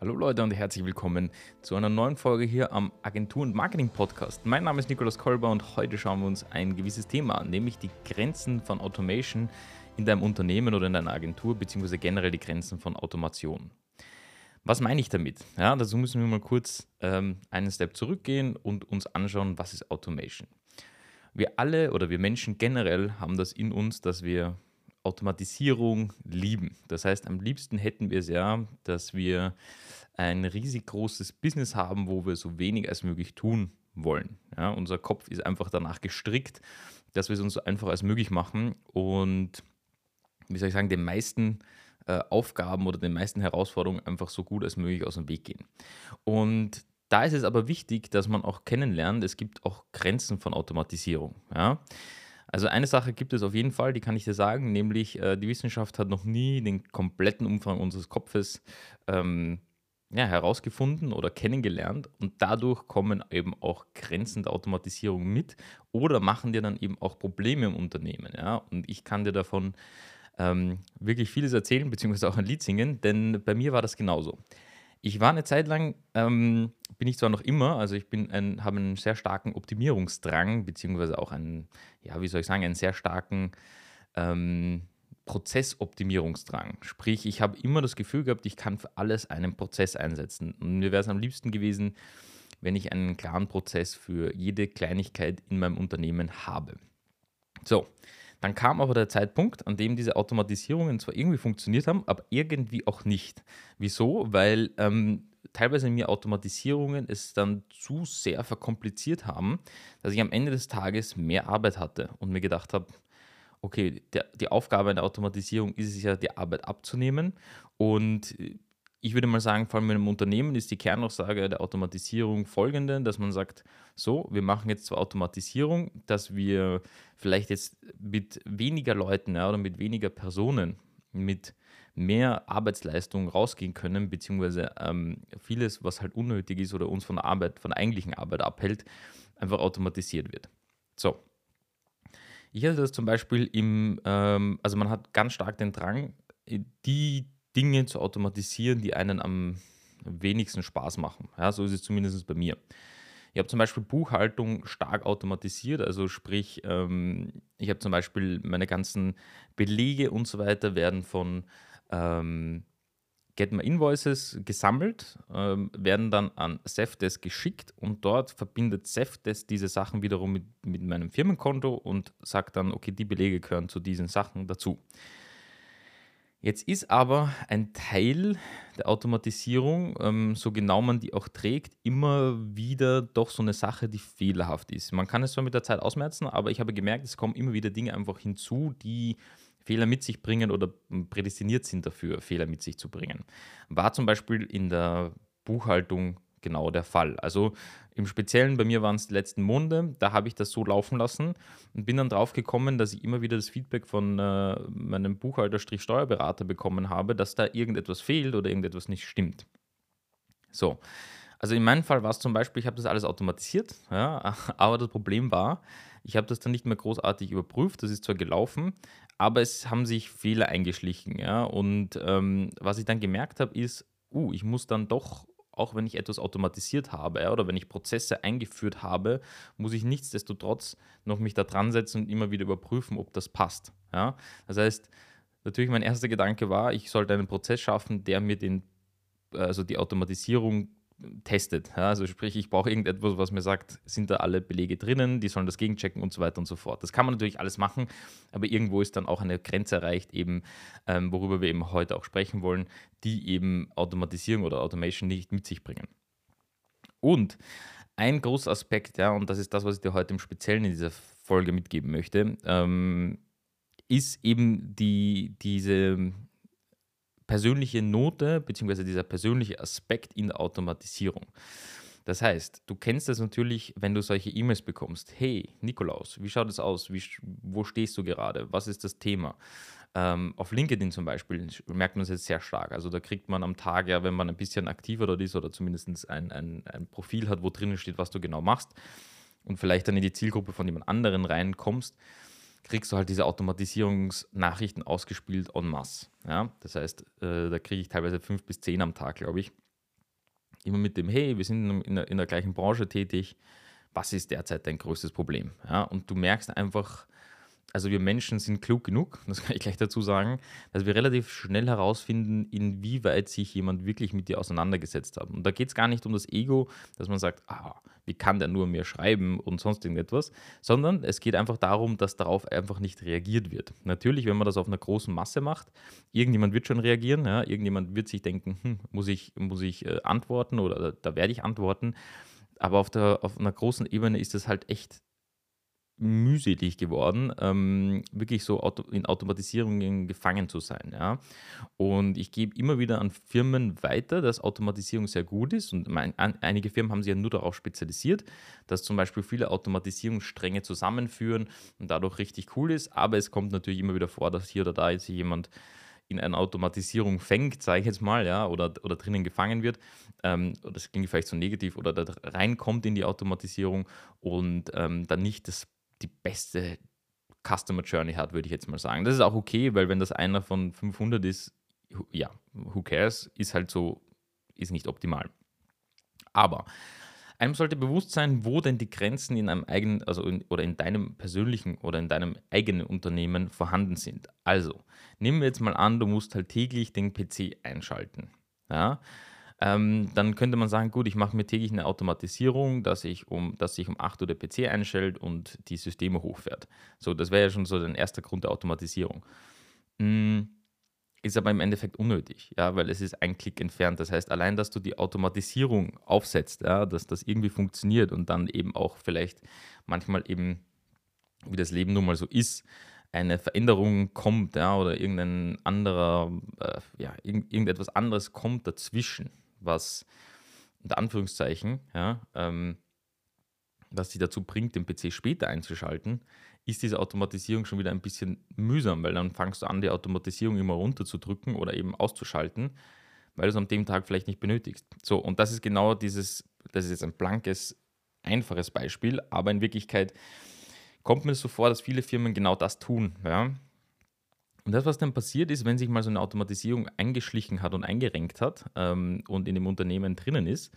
Hallo Leute und herzlich willkommen zu einer neuen Folge hier am Agentur- und Marketing-Podcast. Mein Name ist Nikolaus Kolber und heute schauen wir uns ein gewisses Thema an, nämlich die Grenzen von Automation in deinem Unternehmen oder in deiner Agentur, beziehungsweise generell die Grenzen von Automation. Was meine ich damit? Ja, dazu müssen wir mal kurz ähm, einen Step zurückgehen und uns anschauen, was ist Automation. Wir alle oder wir Menschen generell haben das in uns, dass wir Automatisierung lieben. Das heißt, am liebsten hätten wir es ja, dass wir ein riesig großes Business haben, wo wir so wenig als möglich tun wollen. Ja, unser Kopf ist einfach danach gestrickt, dass wir es uns so einfach als möglich machen und, wie soll ich sagen, den meisten äh, Aufgaben oder den meisten Herausforderungen einfach so gut als möglich aus dem Weg gehen. Und da ist es aber wichtig, dass man auch kennenlernt, es gibt auch Grenzen von Automatisierung. Ja? Also eine Sache gibt es auf jeden Fall, die kann ich dir sagen, nämlich äh, die Wissenschaft hat noch nie den kompletten Umfang unseres Kopfes ähm, ja, herausgefunden oder kennengelernt und dadurch kommen eben auch Grenzen der Automatisierung mit oder machen dir dann eben auch Probleme im Unternehmen. Ja? Und ich kann dir davon ähm, wirklich vieles erzählen, beziehungsweise auch ein Lied singen, denn bei mir war das genauso. Ich war eine Zeit lang, ähm, bin ich zwar noch immer, also ich bin ein, habe einen sehr starken Optimierungsdrang, beziehungsweise auch einen, ja, wie soll ich sagen, einen sehr starken ähm, Prozessoptimierungsdrang. Sprich, ich habe immer das Gefühl gehabt, ich kann für alles einen Prozess einsetzen. Und mir wäre es am liebsten gewesen, wenn ich einen klaren Prozess für jede Kleinigkeit in meinem Unternehmen habe. So, dann kam aber der Zeitpunkt, an dem diese Automatisierungen zwar irgendwie funktioniert haben, aber irgendwie auch nicht. Wieso? Weil ähm, teilweise mir Automatisierungen es dann zu sehr verkompliziert haben, dass ich am Ende des Tages mehr Arbeit hatte und mir gedacht habe, okay, der, die Aufgabe einer Automatisierung ist es ja, die Arbeit abzunehmen und ich würde mal sagen, vor allem in einem Unternehmen ist die Kernaussage der Automatisierung folgende, dass man sagt, so, wir machen jetzt zwar Automatisierung, dass wir vielleicht jetzt mit weniger Leuten ja, oder mit weniger Personen, mit mehr Arbeitsleistung rausgehen können, beziehungsweise ähm, vieles, was halt unnötig ist oder uns von der Arbeit, von der eigentlichen Arbeit abhält, einfach automatisiert wird. So. Ich hatte das zum Beispiel im, ähm, also man hat ganz stark den Drang, die Dinge zu automatisieren, die einen am wenigsten Spaß machen. Ja, so ist es zumindest bei mir. Ich habe zum Beispiel Buchhaltung stark automatisiert, also sprich, ähm, ich habe zum Beispiel meine ganzen Belege und so weiter werden von ähm, Get My Invoices gesammelt, ähm, werden dann an Safdesk geschickt und dort verbindet Safdesk diese Sachen wiederum mit, mit meinem Firmenkonto und sagt dann, okay, die Belege gehören zu diesen Sachen dazu. Jetzt ist aber ein Teil der Automatisierung, ähm, so genau man die auch trägt, immer wieder doch so eine Sache, die fehlerhaft ist. Man kann es zwar mit der Zeit ausmerzen, aber ich habe gemerkt, es kommen immer wieder Dinge einfach hinzu, die Fehler mit sich bringen oder prädestiniert sind dafür, Fehler mit sich zu bringen. War zum Beispiel in der Buchhaltung genau der Fall. Also im Speziellen bei mir waren es die letzten Monate, da habe ich das so laufen lassen und bin dann drauf gekommen, dass ich immer wieder das Feedback von äh, meinem Buchhalter-Steuerberater bekommen habe, dass da irgendetwas fehlt oder irgendetwas nicht stimmt. So. Also in meinem Fall war es zum Beispiel, ich habe das alles automatisiert, ja, aber das Problem war, ich habe das dann nicht mehr großartig überprüft, das ist zwar gelaufen, aber es haben sich Fehler eingeschlichen. Ja, und ähm, was ich dann gemerkt habe, ist, uh, ich muss dann doch auch wenn ich etwas automatisiert habe oder wenn ich Prozesse eingeführt habe, muss ich nichtsdestotrotz noch mich da dran setzen und immer wieder überprüfen, ob das passt. Ja? Das heißt, natürlich mein erster Gedanke war, ich sollte einen Prozess schaffen, der mir den, also die Automatisierung testet. Ja, also sprich, ich brauche irgendetwas, was mir sagt, sind da alle Belege drinnen, die sollen das gegenchecken und so weiter und so fort. Das kann man natürlich alles machen, aber irgendwo ist dann auch eine Grenze erreicht, eben, ähm, worüber wir eben heute auch sprechen wollen, die eben Automatisierung oder Automation nicht mit sich bringen. Und ein großer Aspekt, ja, und das ist das, was ich dir heute im Speziellen in dieser Folge mitgeben möchte, ähm, ist eben die, diese persönliche Note bzw. dieser persönliche Aspekt in der Automatisierung. Das heißt, du kennst das natürlich, wenn du solche E-Mails bekommst. Hey, Nikolaus, wie schaut es aus? Wie, wo stehst du gerade? Was ist das Thema? Ähm, auf LinkedIn zum Beispiel merkt man es jetzt sehr stark. Also da kriegt man am Tag ja, wenn man ein bisschen aktiver dort ist oder zumindest ein, ein, ein Profil hat, wo drinnen steht, was du genau machst und vielleicht dann in die Zielgruppe von jemand anderen reinkommst, kriegst du halt diese Automatisierungsnachrichten ausgespielt en masse. Ja? Das heißt, äh, da kriege ich teilweise fünf bis zehn am Tag, glaube ich. immer mit dem, hey, wir sind in der, in der gleichen Branche tätig, was ist derzeit dein größtes Problem? Ja, und du merkst einfach, also wir Menschen sind klug genug, das kann ich gleich dazu sagen, dass wir relativ schnell herausfinden, inwieweit sich jemand wirklich mit dir auseinandergesetzt hat. Und da geht es gar nicht um das Ego, dass man sagt, ah, wie kann der nur mir schreiben und sonst irgendetwas, sondern es geht einfach darum, dass darauf einfach nicht reagiert wird. Natürlich, wenn man das auf einer großen Masse macht, irgendjemand wird schon reagieren, ja, irgendjemand wird sich denken, hm, muss ich, muss ich äh, antworten oder da, werde ich antworten. Aber auf, der, auf einer großen Ebene ist das halt echt mühselig geworden, ähm, wirklich so in Automatisierungen gefangen zu sein. Ja? Und ich gebe immer wieder an Firmen weiter, dass Automatisierung sehr gut ist. Und mein, an, einige Firmen haben sich ja nur darauf spezialisiert, dass zum Beispiel viele Automatisierungsstränge zusammenführen und dadurch richtig cool ist. Aber es kommt natürlich immer wieder vor, dass hier oder da jetzt jemand in eine Automatisierung fängt, sage ich jetzt mal, ja, oder, oder drinnen gefangen wird, ähm, das klingt vielleicht so negativ, oder da reinkommt in die Automatisierung und ähm, dann nicht das die beste Customer Journey hat, würde ich jetzt mal sagen. Das ist auch okay, weil wenn das einer von 500 ist, ja, who cares, ist halt so, ist nicht optimal. Aber einem sollte bewusst sein, wo denn die Grenzen in einem eigenen, also in, oder in deinem persönlichen oder in deinem eigenen Unternehmen vorhanden sind. Also, nehmen wir jetzt mal an, du musst halt täglich den PC einschalten. Ja, ähm, dann könnte man sagen, gut, ich mache mir täglich eine Automatisierung, dass, ich um, dass sich um 8 Uhr der PC einstellt und die Systeme hochfährt. So, das wäre ja schon so der erste Grund der Automatisierung. Hm, ist aber im Endeffekt unnötig, ja, weil es ist ein Klick entfernt. Das heißt, allein, dass du die Automatisierung aufsetzt, ja, dass das irgendwie funktioniert und dann eben auch vielleicht manchmal eben, wie das Leben nun mal so ist, eine Veränderung kommt, ja, oder irgendein anderer, äh, ja, irgend, irgendetwas anderes kommt dazwischen, was unter Anführungszeichen, ja, ähm, was dich dazu bringt, den PC später einzuschalten, ist diese Automatisierung schon wieder ein bisschen mühsam, weil dann fangst du an, die Automatisierung immer runterzudrücken oder eben auszuschalten, weil du es an dem Tag vielleicht nicht benötigst. So, und das ist genau dieses, das ist jetzt ein blankes, einfaches Beispiel, aber in Wirklichkeit kommt mir so vor, dass viele Firmen genau das tun. Ja? Und das, was dann passiert ist, wenn sich mal so eine Automatisierung eingeschlichen hat und eingerenkt hat ähm, und in dem Unternehmen drinnen ist,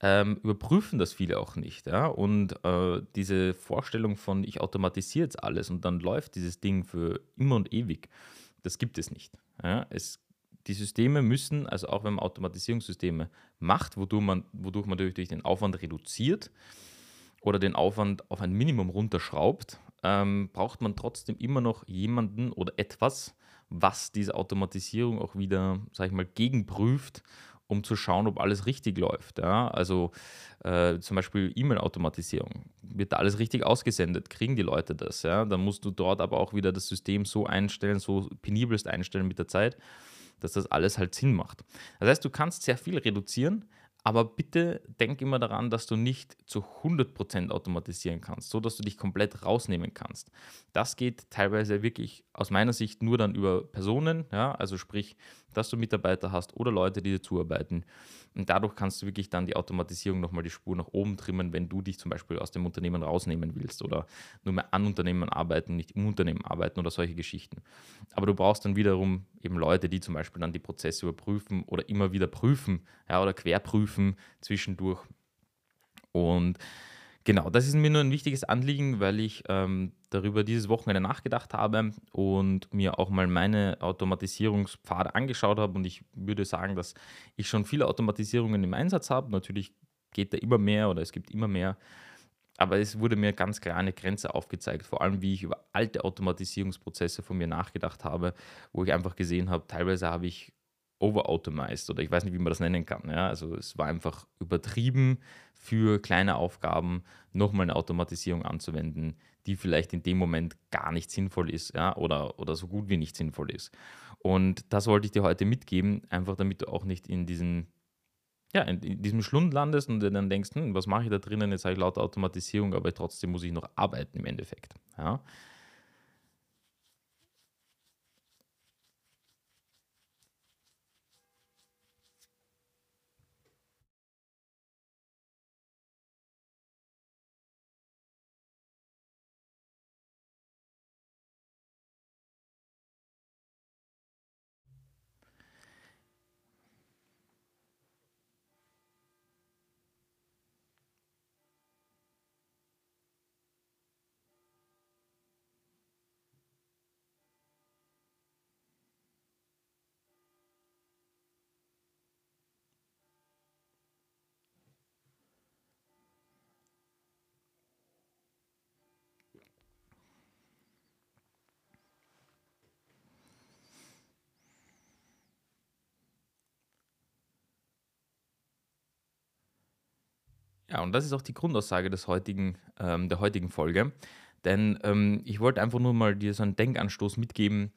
ähm, überprüfen das viele auch nicht. Ja? Und äh, diese Vorstellung von, ich automatisiere jetzt alles und dann läuft dieses Ding für immer und ewig, das gibt es nicht. Ja? Es, die Systeme müssen, also auch wenn man Automatisierungssysteme macht, wodurch man, wodurch man natürlich den Aufwand reduziert oder den Aufwand auf ein Minimum runterschraubt, ähm, braucht man trotzdem immer noch jemanden oder etwas, was diese Automatisierung auch wieder, sag ich mal, gegenprüft, um zu schauen, ob alles richtig läuft. Ja? Also äh, zum Beispiel E-Mail-Automatisierung. Wird da alles richtig ausgesendet? Kriegen die Leute das? Ja? Dann musst du dort aber auch wieder das System so einstellen, so penibelst einstellen mit der Zeit, dass das alles halt Sinn macht. Das heißt, du kannst sehr viel reduzieren, aber bitte denk immer daran, dass du nicht zu 100% automatisieren kannst, so dass du dich komplett rausnehmen kannst. Das geht teilweise wirklich aus meiner Sicht nur dann über Personen, ja, also sprich, dass du Mitarbeiter hast oder Leute, die dir zuarbeiten. Und dadurch kannst du wirklich dann die Automatisierung nochmal die Spur nach oben trimmen, wenn du dich zum Beispiel aus dem Unternehmen rausnehmen willst oder nur mehr an Unternehmen arbeiten, nicht im Unternehmen arbeiten oder solche Geschichten. Aber du brauchst dann wiederum eben Leute, die zum Beispiel dann die Prozesse überprüfen oder immer wieder prüfen ja, oder querprüfen zwischendurch. Und Genau, das ist mir nur ein wichtiges Anliegen, weil ich ähm, darüber dieses Wochenende nachgedacht habe und mir auch mal meine Automatisierungspfade angeschaut habe. Und ich würde sagen, dass ich schon viele Automatisierungen im Einsatz habe. Natürlich geht da immer mehr oder es gibt immer mehr. Aber es wurde mir ganz klar eine Grenze aufgezeigt, vor allem wie ich über alte Automatisierungsprozesse von mir nachgedacht habe, wo ich einfach gesehen habe, teilweise habe ich overautomized oder ich weiß nicht, wie man das nennen kann. Ja? Also es war einfach übertrieben für kleine Aufgaben nochmal eine Automatisierung anzuwenden, die vielleicht in dem Moment gar nicht sinnvoll ist ja? oder, oder so gut wie nicht sinnvoll ist. Und das wollte ich dir heute mitgeben, einfach damit du auch nicht in diesen ja, in, diesem Schlund landest und dann denkst, hm, was mache ich da drinnen? Jetzt habe ich lauter Automatisierung, aber trotzdem muss ich noch arbeiten im Endeffekt. Ja? Ja, und das ist auch die Grundaussage des heutigen, ähm, der heutigen Folge. Denn ähm, ich wollte einfach nur mal dir so einen Denkanstoß mitgeben,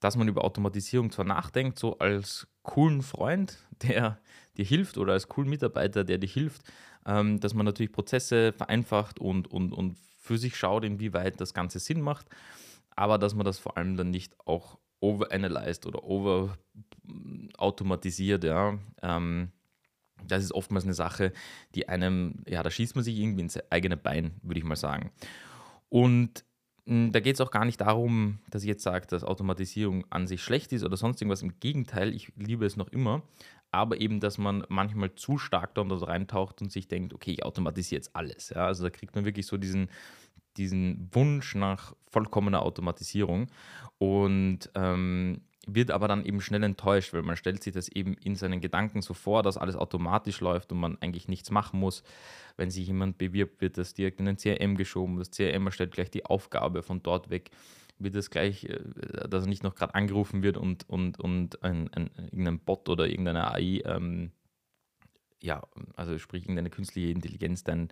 dass man über Automatisierung zwar nachdenkt, so als coolen Freund, der dir hilft oder als coolen Mitarbeiter, der dir hilft, ähm, dass man natürlich Prozesse vereinfacht und, und, und für sich schaut, inwieweit das Ganze Sinn macht, aber dass man das vor allem dann nicht auch overanalyzed oder over automatisiert, ja. Ähm, das ist oftmals eine Sache, die einem, ja, da schießt man sich irgendwie ins eigene Bein, würde ich mal sagen. Und hm, da geht es auch gar nicht darum, dass ich jetzt sage, dass Automatisierung an sich schlecht ist oder sonst irgendwas. Im Gegenteil, ich liebe es noch immer. Aber eben, dass man manchmal zu stark da reintaucht und sich denkt, okay, ich automatisiere jetzt alles. Ja? Also da kriegt man wirklich so diesen, diesen Wunsch nach vollkommener Automatisierung. Und ähm, wird aber dann eben schnell enttäuscht, weil man stellt sich das eben in seinen Gedanken so vor, dass alles automatisch läuft und man eigentlich nichts machen muss. Wenn sich jemand bewirbt, wird das direkt in den CRM geschoben. Das CRM erstellt gleich die Aufgabe von dort weg. Wird das gleich, äh, dass er nicht noch gerade angerufen wird und, und, und ein, ein, irgendein Bot oder irgendeine AI, ähm, ja, also sprich irgendeine künstliche Intelligenz dann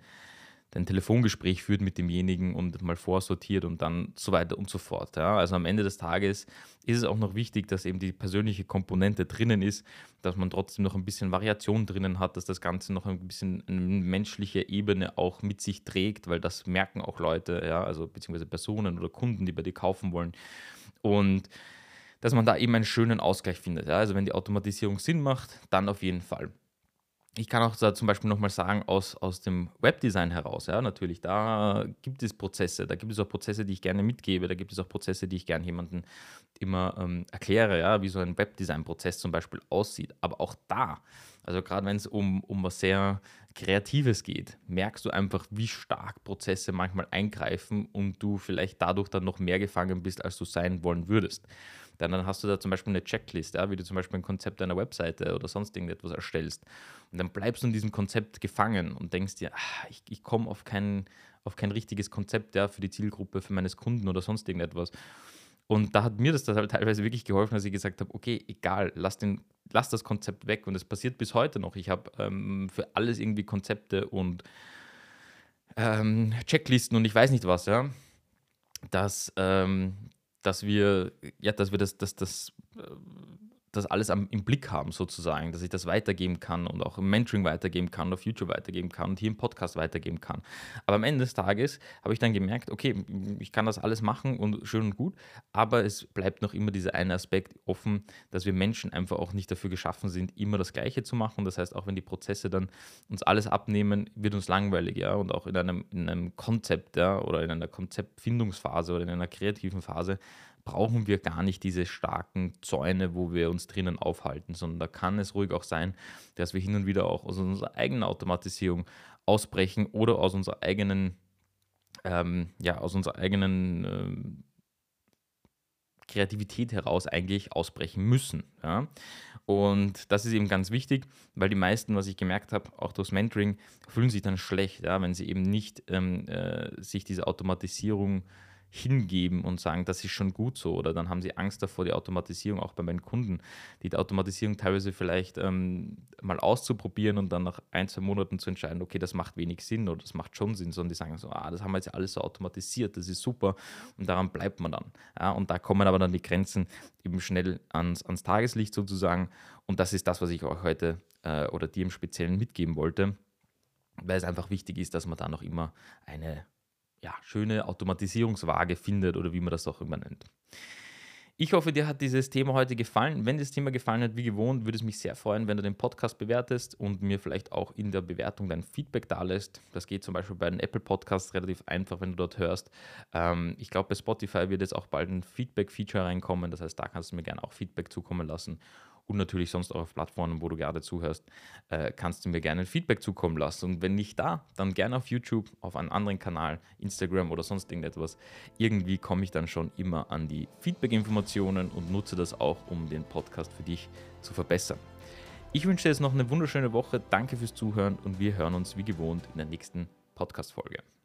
ein Telefongespräch führt mit demjenigen und mal vorsortiert und dann so weiter und so fort. Ja. Also am Ende des Tages ist es auch noch wichtig, dass eben die persönliche Komponente drinnen ist, dass man trotzdem noch ein bisschen Variation drinnen hat, dass das Ganze noch ein bisschen eine menschliche Ebene auch mit sich trägt, weil das merken auch Leute, ja, also beziehungsweise Personen oder Kunden, die bei dir kaufen wollen. Und dass man da eben einen schönen Ausgleich findet. Ja. Also wenn die Automatisierung Sinn macht, dann auf jeden Fall ich kann auch da zum Beispiel nochmal sagen, aus, aus dem Webdesign heraus, ja, natürlich, da gibt es Prozesse, da gibt es auch Prozesse, die ich gerne mitgebe, da gibt es auch Prozesse, die ich gerne jemandem immer ähm, erkläre, ja, wie so ein Webdesign-Prozess zum Beispiel aussieht. Aber auch da, also gerade wenn es um, um was sehr Kreatives geht, merkst du einfach, wie stark Prozesse manchmal eingreifen und du vielleicht dadurch dann noch mehr gefangen bist, als du sein wollen würdest. Denn dann hast du da zum Beispiel eine Checklist, ja, wie du zum Beispiel ein Konzept einer Webseite oder sonst irgendetwas erstellst. Und dann bleibst du in diesem Konzept gefangen und denkst dir, ach, ich, ich komme auf kein, auf kein richtiges Konzept ja, für die Zielgruppe, für meines Kunden oder sonst irgendetwas. Und da hat mir das, das halt teilweise wirklich geholfen, dass ich gesagt habe, okay, egal, lass, den, lass das Konzept weg. Und es passiert bis heute noch. Ich habe ähm, für alles irgendwie Konzepte und ähm, Checklisten und ich weiß nicht was, ja. Dass, ähm, dass wir, ja, dass wir das, das, das, äh, das alles am, im Blick haben, sozusagen, dass ich das weitergeben kann und auch im Mentoring weitergeben kann, auf YouTube weitergeben kann und hier im Podcast weitergeben kann. Aber am Ende des Tages habe ich dann gemerkt, okay, ich kann das alles machen und schön und gut, aber es bleibt noch immer dieser eine Aspekt offen, dass wir Menschen einfach auch nicht dafür geschaffen sind, immer das Gleiche zu machen. Das heißt, auch wenn die Prozesse dann uns alles abnehmen, wird uns langweilig, ja, und auch in einem, in einem Konzept, ja, oder in einer Konzeptfindungsphase oder in einer kreativen Phase brauchen wir gar nicht diese starken Zäune, wo wir uns drinnen aufhalten, sondern da kann es ruhig auch sein, dass wir hin und wieder auch aus unserer eigenen Automatisierung ausbrechen oder aus unserer eigenen, ähm, ja, aus unserer eigenen ähm, Kreativität heraus eigentlich ausbrechen müssen. Ja? Und das ist eben ganz wichtig, weil die meisten, was ich gemerkt habe, auch durchs Mentoring, fühlen sich dann schlecht, ja, wenn sie eben nicht ähm, äh, sich diese Automatisierung hingeben und sagen, das ist schon gut so. Oder dann haben sie Angst davor, die Automatisierung auch bei meinen Kunden, die Automatisierung teilweise vielleicht ähm, mal auszuprobieren und dann nach ein, zwei Monaten zu entscheiden, okay, das macht wenig Sinn oder das macht schon Sinn, sondern die sagen so, ah, das haben wir jetzt alles so automatisiert, das ist super und daran bleibt man dann. Ja, und da kommen aber dann die Grenzen eben schnell ans, ans Tageslicht sozusagen. Und das ist das, was ich euch heute äh, oder dir im Speziellen mitgeben wollte, weil es einfach wichtig ist, dass man da noch immer eine ja, schöne Automatisierungswaage findet oder wie man das auch immer nennt. Ich hoffe, dir hat dieses Thema heute gefallen. Wenn das Thema gefallen hat, wie gewohnt, würde es mich sehr freuen, wenn du den Podcast bewertest und mir vielleicht auch in der Bewertung dein Feedback da lässt. Das geht zum Beispiel bei den Apple Podcasts relativ einfach, wenn du dort hörst. Ähm, ich glaube, bei Spotify wird jetzt auch bald ein Feedback-Feature reinkommen. Das heißt, da kannst du mir gerne auch Feedback zukommen lassen und natürlich sonst auch auf Plattformen, wo du gerade zuhörst, äh, kannst du mir gerne ein Feedback zukommen lassen. Und wenn nicht da, dann gerne auf YouTube, auf einen anderen Kanal, Instagram oder sonst irgendetwas. Irgendwie komme ich dann schon immer an die Feedback-Informationen und nutze das auch, um den Podcast für dich zu verbessern. Ich wünsche dir jetzt noch eine wunderschöne Woche. Danke fürs Zuhören und wir hören uns wie gewohnt in der nächsten Podcast-Folge.